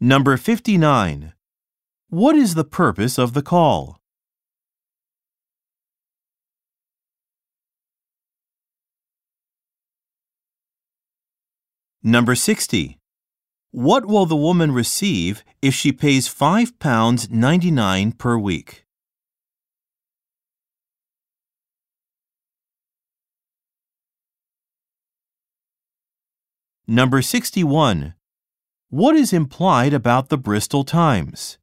Number 59. What is the purpose of the call? Number 60. What will the woman receive if she pays £5.99 per week? Number 61. What is implied about the Bristol Times?